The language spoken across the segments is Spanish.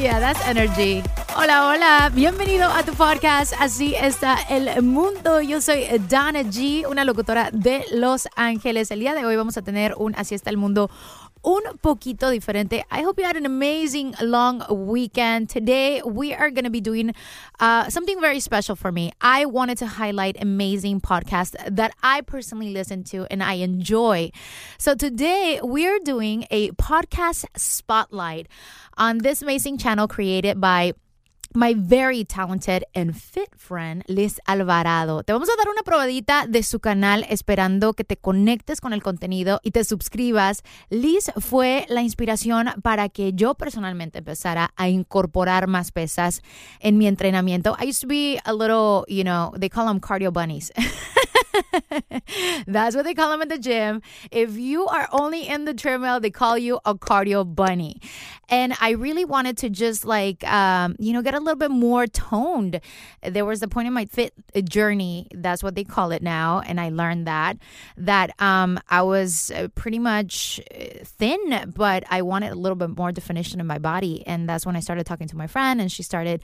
Yeah, that's energy. Hola, hola, bienvenido a tu podcast. Así está el mundo. Yo soy Dana G, una locutora de Los Ángeles. El día de hoy vamos a tener un Así está el mundo un poquito diferente. I hope you had an amazing long weekend. Today we are going to be doing uh, something very special for me. I wanted to highlight amazing podcasts that I personally listen to and I enjoy. So today we are doing a podcast spotlight on this amazing channel created by my very talented and fit friend Liz Alvarado. Te vamos a dar una probadita de su canal esperando que te conectes con el contenido y te suscribas. Liz fue la inspiración para que yo personalmente empezara a incorporar más pesas en mi entrenamiento. I used to be a little, you know, they call them cardio bunnies. That's what they call them at the gym. If you are only in the treadmill, they call you a cardio bunny. And I really wanted to just like, um, you know, get a little bit more toned. There was a point in my fit journey, that's what they call it now. And I learned that, that um, I was uh, pretty much uh, thin, but I wanted a little bit more definition in my body. And that's when I started talking to my friend, and she started,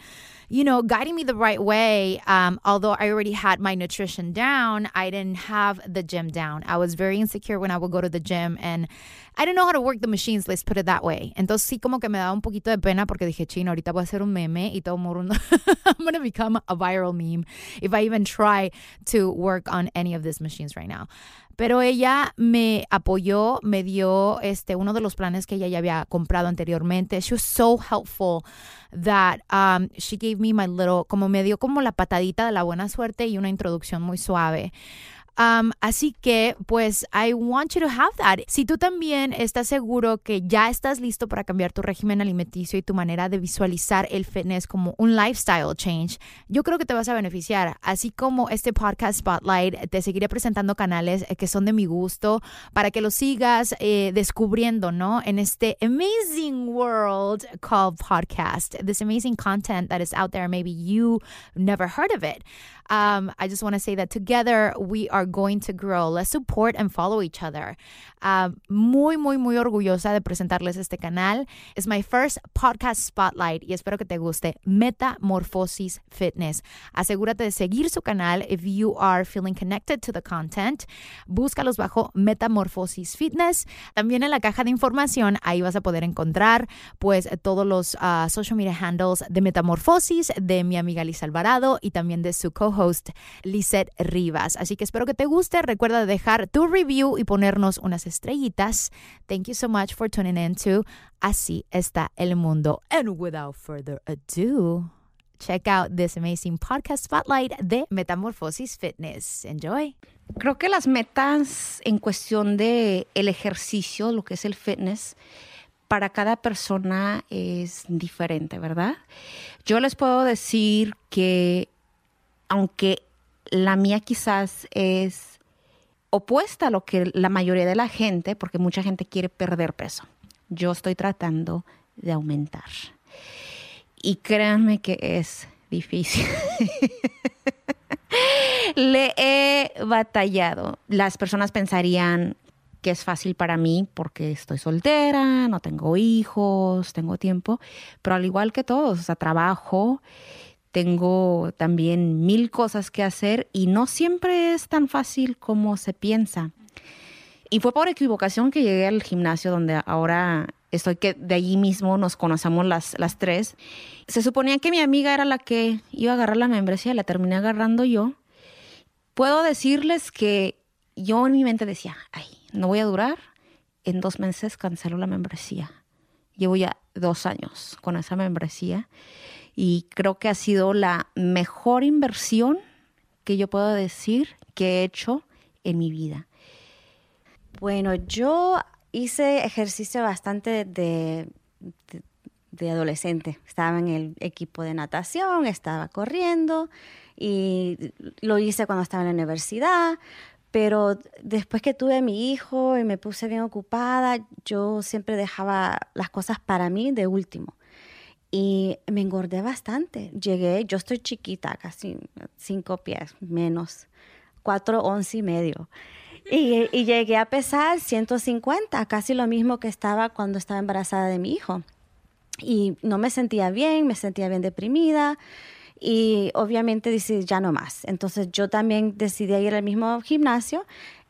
you know, guiding me the right way. Um, although I already had my nutrition down, I didn't have the gym down. I was very insecure when I would go to the gym and I didn't know how to work the machines, let's put it that way. Entonces sí como que me daba un poquito de pena porque dije, chino, ahorita voy a hacer un meme y todo mundo, I'm going to become a viral meme if I even try to work on any of these machines right now. Pero ella me apoyó, me dio este uno de los planes que ella ya había comprado anteriormente. She was so helpful that um, she gave me my little, como me dio como la patadita de la buena suerte y una introducción muy suave. Um, así que, pues, I want you to have that. Si tú también estás seguro que ya estás listo para cambiar tu régimen alimenticio y tu manera de visualizar el fitness como un lifestyle change, yo creo que te vas a beneficiar. Así como este podcast Spotlight, te seguiré presentando canales eh, que son de mi gusto para que los sigas eh, descubriendo, ¿no? En este amazing world called podcast, this amazing content that is out there. Maybe you never heard of it. Um, I just want to say that together we are going to grow. Let's support and follow each other. Uh, muy, muy, muy orgullosa de presentarles este canal. Es my first podcast spotlight y espero que te guste. Metamorphosis Fitness. Asegúrate de seguir su canal if you are feeling connected to the content. Búscalos bajo Metamorphosis Fitness. También en la caja de información ahí vas a poder encontrar pues todos los uh, social media handles de Metamorfosis, de mi amiga Lisa Alvarado y también de su co-host Lisette Rivas. Así que espero que te guste. Recuerda dejar tu review y ponernos unas estrellitas. Thank you so much for tuning in to Así está el mundo. And without further ado, check out this amazing podcast spotlight de Metamorfosis Fitness. Enjoy. Creo que las metas en cuestión de el ejercicio, lo que es el fitness, para cada persona es diferente, ¿verdad? Yo les puedo decir que aunque la mía quizás es opuesta a lo que la mayoría de la gente, porque mucha gente quiere perder peso. Yo estoy tratando de aumentar. Y créanme que es difícil. Le he batallado. Las personas pensarían que es fácil para mí porque estoy soltera, no tengo hijos, tengo tiempo, pero al igual que todos, o sea, trabajo, tengo también mil cosas que hacer y no siempre es tan fácil como se piensa. Y fue por equivocación que llegué al gimnasio donde ahora estoy que de allí mismo nos conocemos las, las tres. Se suponía que mi amiga era la que iba a agarrar la membresía, la terminé agarrando yo. Puedo decirles que yo en mi mente decía, ay, no voy a durar, en dos meses cancelo la membresía. Llevo ya dos años con esa membresía y creo que ha sido la mejor inversión que yo puedo decir que he hecho en mi vida. Bueno, yo hice ejercicio bastante de, de, adolescente. Estaba en el equipo de natación, estaba corriendo y lo hice cuando estaba en la universidad. Pero después que tuve a mi hijo y me puse bien ocupada, yo siempre dejaba las cosas para mí de último. Y me engordé bastante. Llegué, yo estoy chiquita, casi cinco pies menos, cuatro once y medio. Y, y, llegué a pesar 150, casi lo mismo que estaba cuando estaba embarazada de mi hijo. Y no me sentía bien, me sentía bien deprimida y obviamente decidí ya no más. Entonces yo también decidí ir al mismo gimnasio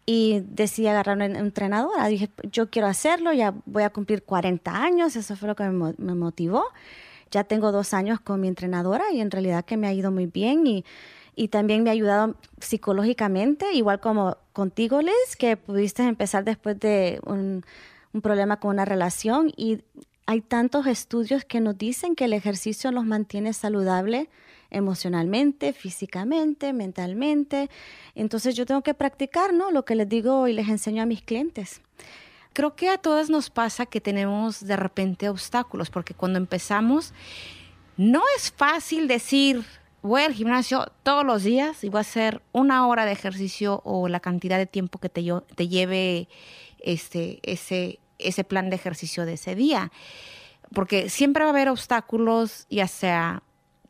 y decidí agarrar una entrenadora. Dije, yo quiero hacerlo, ya voy a cumplir 40 años, eso fue lo que me, me motivó. Ya tengo dos años con mi entrenadora y en realidad que me ha ido muy bien y, y también me ha ayudado psicológicamente, igual como contigo, Liz, que pudiste empezar después de un, un problema con una relación y hay tantos estudios que nos dicen que el ejercicio nos mantiene saludable emocionalmente, físicamente, mentalmente. Entonces yo tengo que practicar, ¿no? Lo que les digo y les enseño a mis clientes. Creo que a todas nos pasa que tenemos de repente obstáculos, porque cuando empezamos no es fácil decir, voy al gimnasio todos los días y voy a hacer una hora de ejercicio o la cantidad de tiempo que te, te lleve este, ese, ese plan de ejercicio de ese día. Porque siempre va a haber obstáculos, ya sea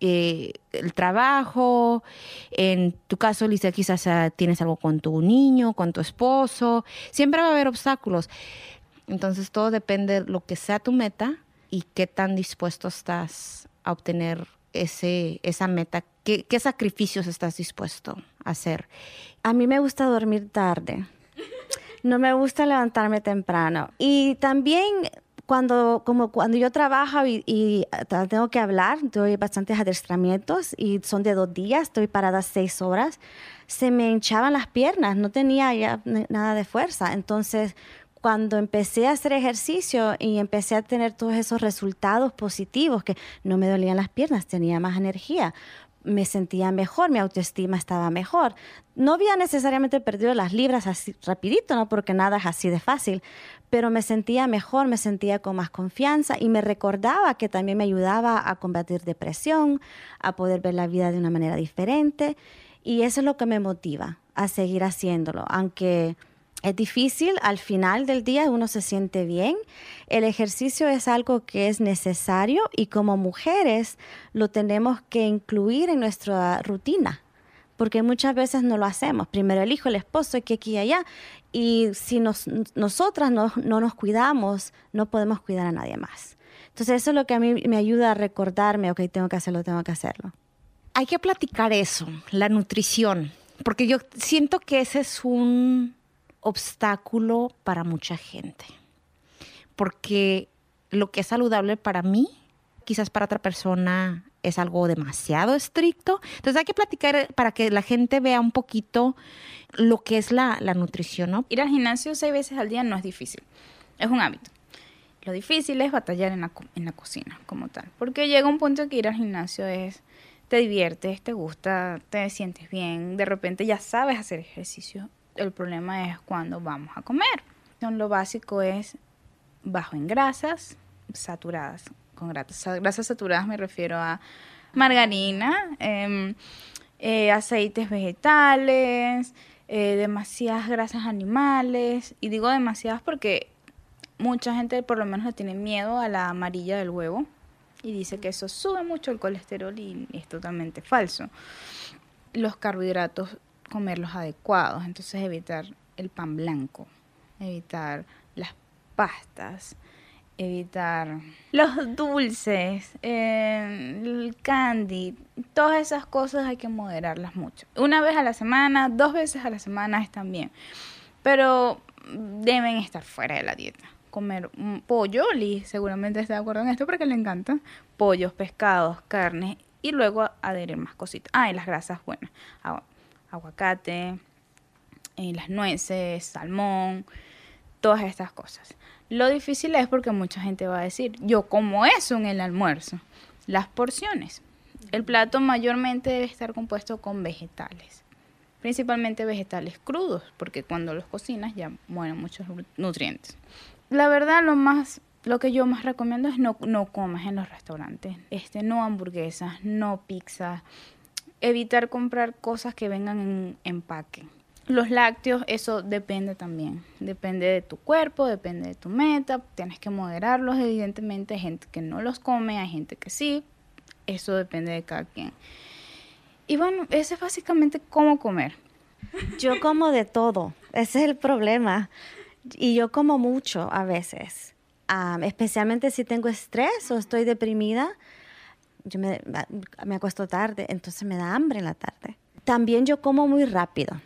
eh, el trabajo, en tu caso, Lisa, quizás uh, tienes algo con tu niño, con tu esposo, siempre va a haber obstáculos. Entonces todo depende de lo que sea tu meta y qué tan dispuesto estás a obtener ese, esa meta, qué sacrificios estás dispuesto a hacer. A mí me gusta dormir tarde. No me gusta levantarme temprano. Y también cuando, como cuando yo trabajo y, y, tengo que hablar, doy bastantes adiestramientos y son de dos días, estoy parada seis horas, se me hinchaban las piernas, no tenía ya nada de fuerza. Entonces, cuando empecé a hacer ejercicio y empecé a tener todos esos resultados positivos, que no me dolían las piernas, tenía más energía, me sentía mejor, mi autoestima estaba mejor. No había necesariamente perdido las libras así rapidito, ¿no? Porque nada es así de fácil, pero me sentía mejor, me sentía con más confianza y me recordaba que también me ayudaba a combatir depresión, a poder ver la vida de una manera diferente. Y eso es lo que me motiva a seguir haciéndolo, aunque es difícil, al final del día uno se siente bien. El ejercicio es algo que es necesario y como mujeres lo tenemos que incluir en nuestra rutina porque muchas veces no lo hacemos. Primero el hijo, el esposo, y que aquí y allá. Y si nos, nosotras no, no nos cuidamos, no podemos cuidar a nadie más. Entonces eso es lo que a mí me ayuda a recordarme, ok, tengo que hacerlo, tengo que hacerlo. Hay que platicar eso, la nutrición, porque yo siento que ese es un obstáculo para mucha gente, porque lo que es saludable para mí, quizás para otra persona es algo demasiado estricto. Entonces hay que platicar para que la gente vea un poquito lo que es la, la nutrición, ¿no? Ir al gimnasio seis veces al día no es difícil, es un hábito. Lo difícil es batallar en la, en la cocina como tal, porque llega un punto que ir al gimnasio es, te diviertes, te gusta, te sientes bien, de repente ya sabes hacer ejercicio. El problema es cuando vamos a comer. Entonces, lo básico es bajo en grasas saturadas. Con grasas, grasas saturadas me refiero a margarina, em, eh, aceites vegetales, eh, demasiadas grasas animales. Y digo demasiadas porque mucha gente por lo menos le tiene miedo a la amarilla del huevo y dice que eso sube mucho el colesterol y es totalmente falso. Los carbohidratos, comerlos adecuados, entonces evitar el pan blanco, evitar las pastas, evitar los dulces, eh, el candy, todas esas cosas hay que moderarlas mucho. Una vez a la semana, dos veces a la semana están bien, pero deben estar fuera de la dieta comer pollo, Lee seguramente está de acuerdo en esto porque le encanta, pollos, pescados, carne y luego adherir más cositas. Ah, y las grasas buenas, aguacate, eh, las nueces, salmón, todas estas cosas. Lo difícil es porque mucha gente va a decir, yo como eso en el almuerzo, las porciones. El plato mayormente debe estar compuesto con vegetales, principalmente vegetales crudos, porque cuando los cocinas ya mueren muchos nutrientes la verdad lo más lo que yo más recomiendo es no, no comas en los restaurantes. Este, no hamburguesas, no pizza. Evitar comprar cosas que vengan en empaque. Los lácteos, eso depende también. Depende de tu cuerpo, depende de tu meta. Tienes que moderarlos, evidentemente. Hay gente que no los come, hay gente que sí. Eso depende de cada quien. Y bueno, ese es básicamente cómo comer. Yo como de todo. Ese es el problema. Y yo como mucho a veces, especialmente si tengo estrés o estoy deprimida. Yo me, me, acuesto tarde, entonces me da hambre en la tarde. También yo como muy rápido.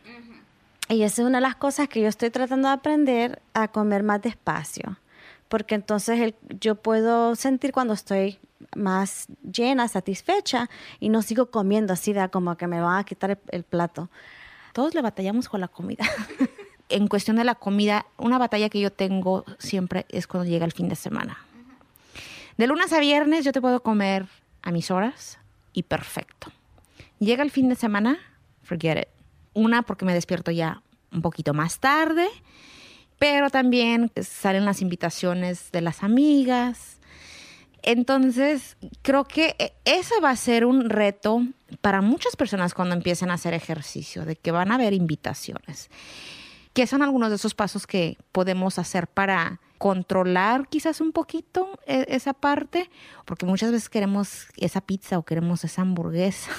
Y esa es una de las cosas que yo estoy tratando de aprender a comer más despacio. Porque entonces yo puedo sentir cuando estoy más llena, satisfecha y no sigo comiendo así de como que me van a quitar el plato. Todos le batallamos con la comida. en cuestión de la comida, una batalla que yo tengo siempre es cuando llega el fin de semana. De lunes a viernes yo te puedo comer a mis horas y perfecto. Llega el fin de semana, forget it. Una porque me despierto ya un poquito más tarde, pero también salen las invitaciones de las amigas. Entonces, creo que ese va a ser un reto para muchas personas cuando empiecen a hacer ejercicio, de que van a haber invitaciones. ¿Qué son algunos de esos pasos que podemos hacer para controlar quizás un poquito e, esa parte? Porque muchas veces queremos esa pizza o queremos esa hamburguesa,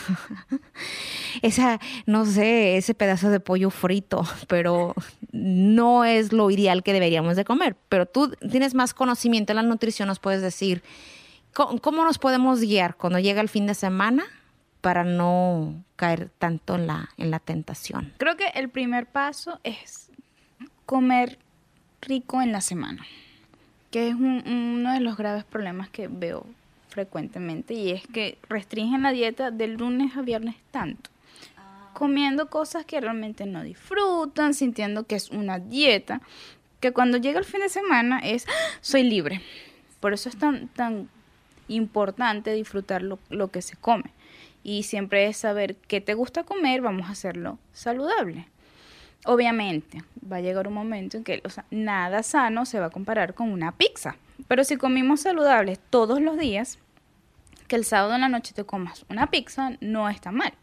esa, no sé, ese pedazo de pollo frito, pero no es lo ideal que deberíamos de comer. Pero tú tienes más conocimiento en la nutrición, nos puedes decir, ¿cómo, nos podemos guiar cuando llega el fin de semana? para no caer tanto en la, en la tentación. Creo que el primer paso es comer rico en la semana, que es uno de los graves problemas que veo frecuentemente y es que restringen la dieta del lunes a viernes tanto, comiendo cosas que realmente no disfrutan, sintiendo que es una dieta, que cuando llega el fin de semana es, ¡Ah! soy libre. Por eso es tan, tan importante disfrutar lo, lo que se come. Y siempre es saber qué te gusta comer, vamos a hacerlo saludable. Obviamente, va a llegar un momento en que nada sano se va a comparar con una pizza. Pero si comimos saludables todos los días, que el sábado en la noche te comas una pizza no está mal.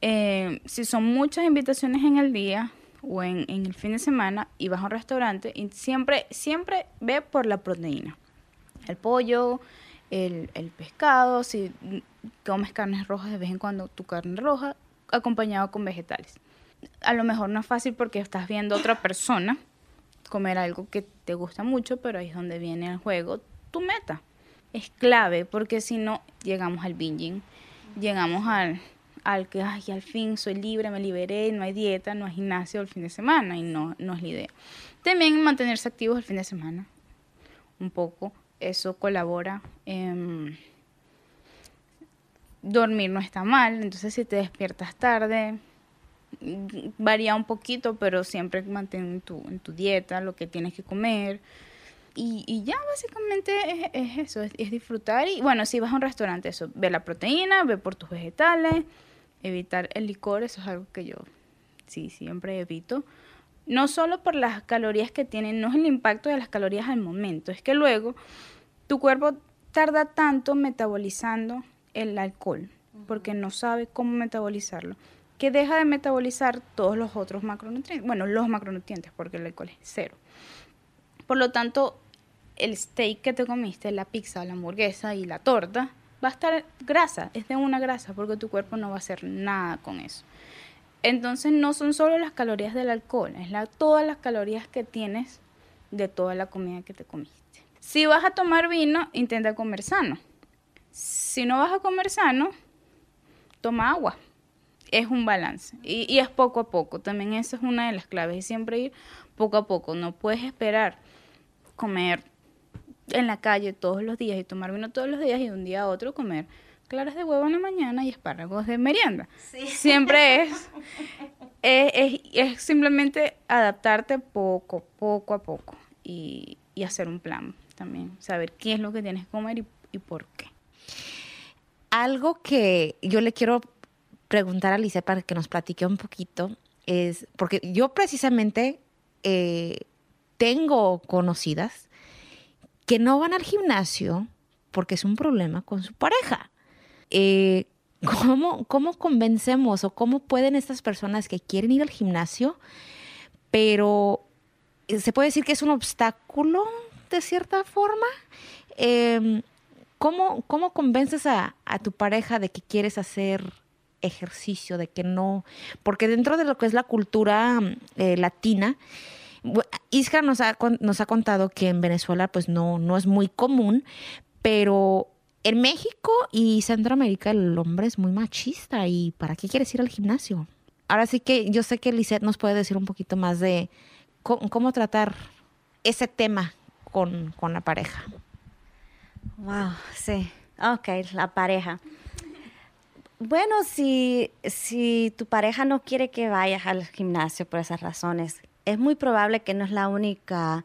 Eh, si son muchas invitaciones en el día o en, el fin de semana y vas a un restaurante, y siempre, siempre ve por la proteína. El pollo, el, el pescado, si comes carnes rojas de vez en cuando, tu carne roja, acompañado con vegetales. A lo mejor no es fácil porque estás viendo a otra persona comer algo que te gusta mucho, pero ahí es donde viene el juego tu meta. Es clave porque si no, llegamos al binging, llegamos al, al que, ay, al fin soy libre, me liberé, no hay dieta, no hay gimnasio el fin de semana y no, no es la idea. También mantenerse activos el fin de semana, un poco, eso colabora. dormir no está mal, entonces si te despiertas tarde, varía un poquito, pero siempre mantén tu, en tu dieta lo que tienes que comer. Y, y ya básicamente es, eso, es, disfrutar. Y bueno, si vas a un restaurante, eso, ve la proteína, ve por tus vegetales, evitar el licor, eso es algo que yo sí siempre evito. No solo por las calorías que tienen, no es el impacto de las calorías al momento, es que luego tu cuerpo tarda tanto metabolizando el alcohol, porque no sabe cómo metabolizarlo que deja de metabolizar todos los otros macronutrientes. Bueno, los macronutrientes, porque el alcohol es cero. Por lo tanto, el steak que te comiste, la pizza, la hamburguesa y la torta, va a estar grasa, es de una grasa, porque tu cuerpo no va a hacer nada con eso. Entonces no son solo las calorías del alcohol, es la, todas las calorías que tienes de toda la comida que te comiste. Si vas a tomar vino, intenta comer sano. Si no vas a comer sano, toma agua es un balance y, es poco a poco. También esa es una de las claves y siempre ir poco a poco. No puedes esperar comer en la calle todos los días y tomar vino todos los días y de un día a otro comer claras de huevo en la mañana y espárragos de merienda. Siempre es, es, es, simplemente adaptarte poco, poco a poco y, y, hacer un plan también, saber qué es lo que tienes que comer y, y por qué. Algo que yo le quiero preguntar a Alicia para que nos platique un poquito es, porque yo precisamente eh, tengo conocidas que no van al gimnasio porque es un problema con su pareja. Eh, ¿cómo, ¿Cómo convencemos o cómo pueden estas personas que quieren ir al gimnasio, pero se puede decir que es un obstáculo de cierta forma? Em, ¿cómo, ¿Cómo convences a, a tu pareja de que quieres hacer ejercicio, de que no, porque dentro de lo que es la cultura eh, latina, Isra nos ha, nos ha contado que en Venezuela pues no, no es muy común, pero en México y Centroamérica el hombre es muy machista y ¿para qué quieres ir al gimnasio? Ahora sí que yo sé que Lisette nos puede decir un poquito más de cómo, tratar ese tema con, con, la pareja. Wow, sí. Ok, la pareja. Bueno, si, si tu pareja no quiere que vayas al gimnasio por esas razones, es muy probable que no es la única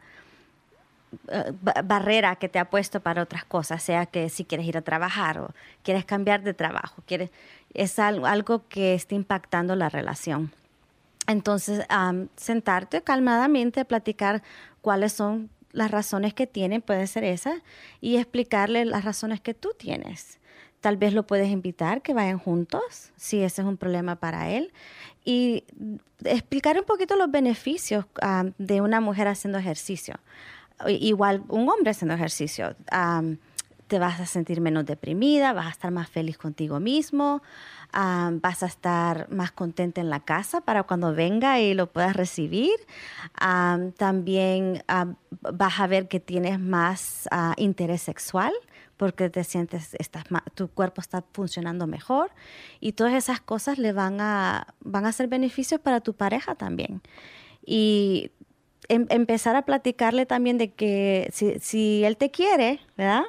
eh, barrera que te ha puesto para otras cosas, sea que si quieres ir a trabajar o quieres cambiar de trabajo, quieres, es algo, algo que está impactando la relación. Entonces, sentarte calmadamente, platicar cuáles son las razones que tienen, puede ser esa, y explicarle las razones que tú tienes. Tal vez lo puedes invitar, que vayan juntos, si ese es un problema para él. Y explicar un poquito los beneficios ah, de una mujer haciendo ejercicio. Igual un hombre haciendo ejercicio. Ah, te vas a sentir menos deprimida, vas a estar más feliz contigo mismo, ah, vas a estar más contenta en la casa para cuando venga y lo puedas recibir. también vas a ver que tienes más interés sexual porque te sientes, estás, tu cuerpo está funcionando mejor y todas esas cosas le van a, van a ser beneficios para tu pareja también. Y em, empezar a platicarle también de que si, él te quiere, ¿verdad?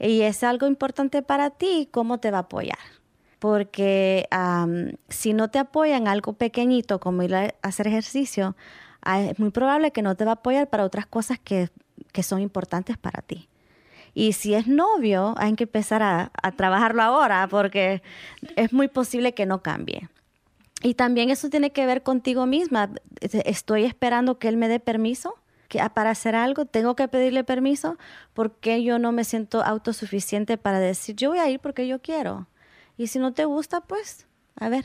Y es algo importante para ti, ¿cómo te va a apoyar? Porque si no te apoya en algo pequeñito como ir a hacer ejercicio, ah, es muy probable que no te va a apoyar para otras cosas que, que son importantes para ti. Y si es novio, hay que empezar a, trabajarlo ahora porque es muy posible que no cambie. Y también eso tiene que ver contigo misma. Estoy esperando que él me dé permiso que para hacer algo, tengo que pedirle permiso porque yo no me siento autosuficiente para decir, yo voy a ir porque yo quiero. Y si no te gusta, pues, a ver.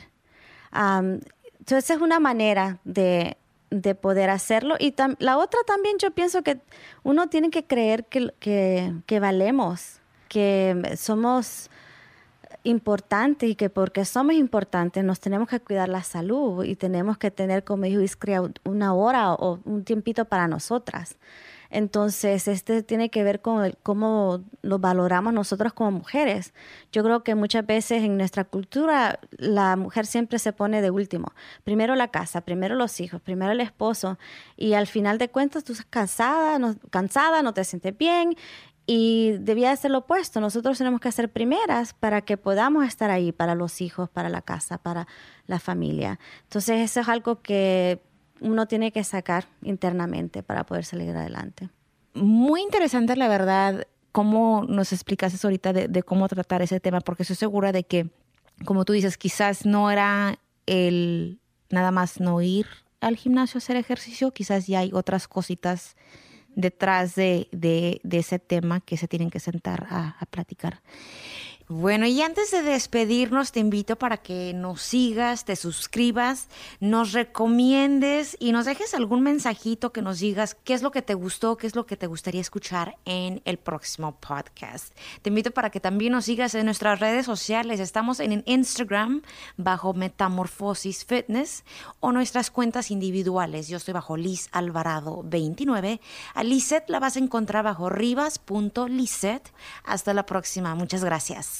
entonces es una manera de, de poder hacerlo. Y la otra también yo pienso que uno tiene que creer que, que, valemos, que somos, importante y que porque somos importantes nos tenemos que cuidar la salud y tenemos que tener, como dijo Iskria, una hora o un tiempito para nosotras. Entonces, este tiene que ver con cómo lo valoramos nosotros como mujeres. Yo creo que muchas veces en nuestra cultura la mujer siempre se pone de último. Primero la casa, primero los hijos, primero el esposo y al final de cuentas tú estás cansada, no, cansada, no te sientes bien y debía ser lo opuesto. Nosotros tenemos que ser primeras para que podamos estar ahí para los hijos, para la casa, para la familia. Entonces eso es algo que uno tiene que sacar internamente para poder salir adelante. Muy interesante, la verdad, cómo nos explicas ahorita de, cómo tratar ese tema, porque estoy segura de que, como tú dices, quizás no era el nada más no ir al gimnasio a hacer ejercicio, quizás ya hay otras cositas detrás de, ese tema que se tienen que sentar a platicar. Bueno, y antes de despedirnos, te invito para que nos sigas, te suscribas, nos recomiendes y nos dejes algún mensajito que nos digas qué es lo que te gustó, qué es lo que te gustaría escuchar en el próximo podcast. Te invito para que también nos sigas en nuestras redes sociales. Estamos en Instagram bajo Metamorfosis Fitness o nuestras cuentas individuales. Yo estoy bajo Liz Alvarado 29. A Lizette la vas a encontrar bajo rivas.lizette. Hasta la próxima. Muchas gracias.